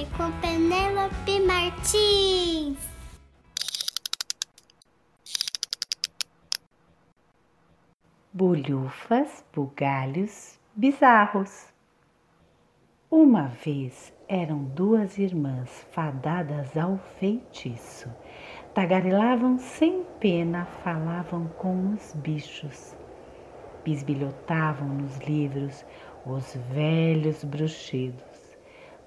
História com Penélope Martins. Bulhufas, bugalhos, bizarros. Uma vez eram duas irmãs fadadas ao feitiço. Tagarelavam sem pena, falavam com os bichos. Bisbilhotavam nos livros os velhos bruxidos.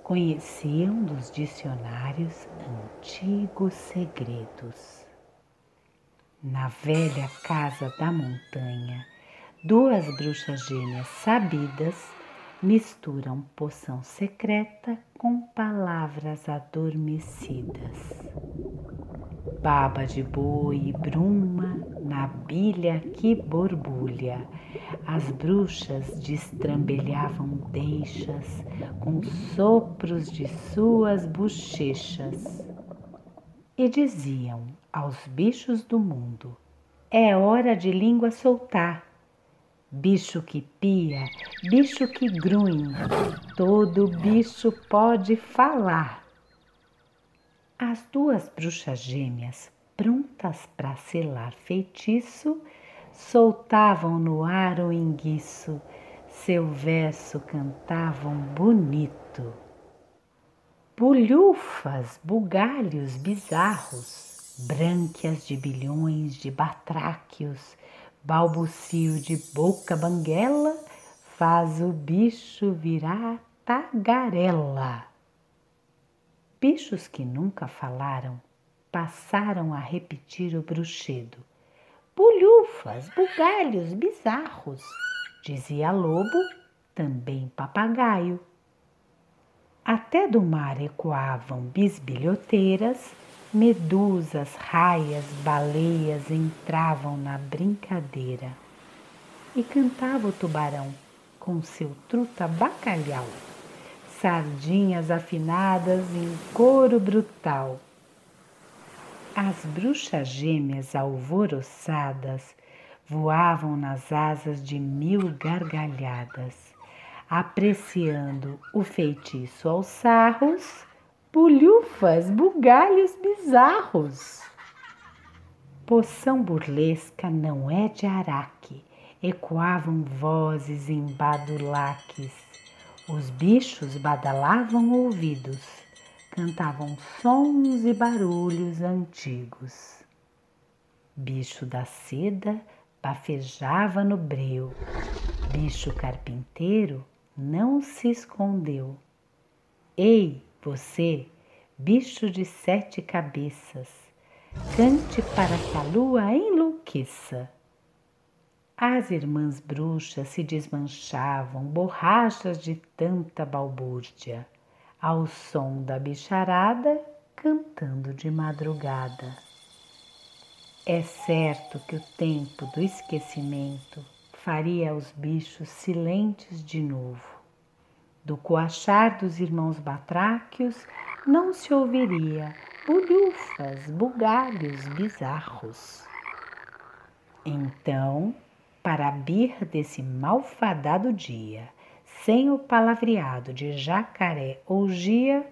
Conheciam dos dicionários antigos segredos. Na velha casa da montanha, duas bruxas gêmeas sabidas misturam poção secreta com palavras adormecidas. Baba de boi e bruma na bilha que borbulha, as bruxas destrambelhavam deixas com sopros de suas bochechas e diziam aos bichos do mundo: É hora de língua soltar bicho que pia, bicho que grunhe, todo bicho pode falar. As duas bruxas gêmeas, prontas para selar feitiço, soltavam no ar o enguiço, seu verso cantavam bonito. Bulhufas, bugalhos bizarros, brânquias de bilhões de batráquios, balbucio de boca banguela faz o bicho virar tagarela. Bichos que nunca falaram passaram a repetir o bruxedo. Bulhufas, bugalhos, bizarros, dizia lobo, também papagaio. Até do mar ecoavam bisbilhoteiras Medusas, raias, baleias entravam na brincadeira. E cantava o tubarão com seu truta bacalhau. Sardinhas afinadas em coro brutal. As bruxas gêmeas alvoroçadas voavam nas asas de mil gargalhadas, apreciando o feitiço aos sarros bulhufas, bugalhos bizarros. Poção burlesca não é de araque, ecoavam vozes em badulaques. Os bichos badalavam ouvidos, cantavam sons e barulhos antigos. Bicho da seda bafejava no breu, bicho carpinteiro não se escondeu. Ei, você, bicho de sete cabeças, cante para que a lua enlouqueça. As irmãs bruxas se desmanchavam, borrachas de tanta balbúrdia, ao som da bicharada cantando de madrugada. É certo que o tempo do esquecimento faria os bichos silentes de novo do coachar dos irmãos batráquios não se ouviria bulhufas, bugalhos bizarros. Então, para bir desse malfadado dia, sem o palavreado de jacaré ou gia,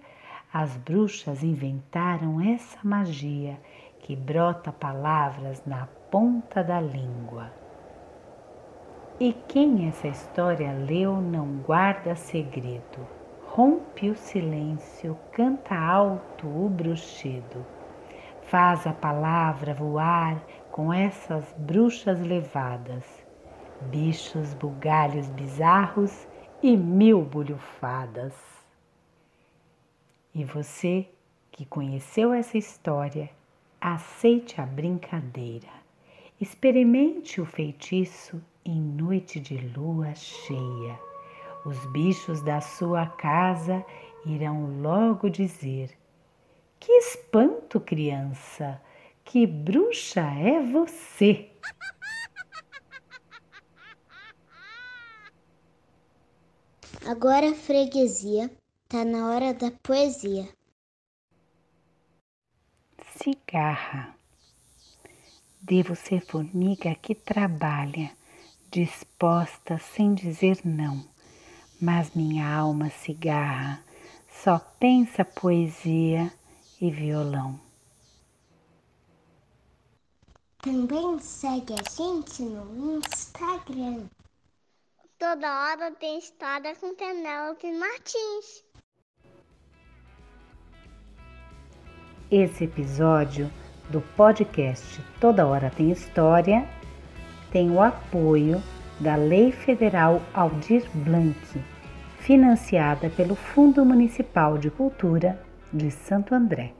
as bruxas inventaram essa magia que brota palavras na ponta da língua. E quem essa história leu não guarda segredo. Rompe o silêncio, canta alto o bruxido. Faz a palavra voar com essas bruxas levadas, bichos, bugalhos bizarros e mil bulhufadas. E você que conheceu essa história, aceite a brincadeira. Experimente o feitiço em noite de lua cheia. Os bichos da sua casa irão logo dizer: Que espanto, criança! Que bruxa é você! Agora, freguesia, tá na hora da poesia. Cigarra. Devo ser formiga que trabalha disposta sem dizer não, mas minha alma cigarra só pensa poesia e violão. Também segue a gente no Instagram. Toda hora tem história com Penélope Martins. Esse episódio do podcast Toda Hora Tem História tem o apoio da Lei Federal Aldir Blanc, financiada pelo Fundo Municipal de Cultura de Santo André.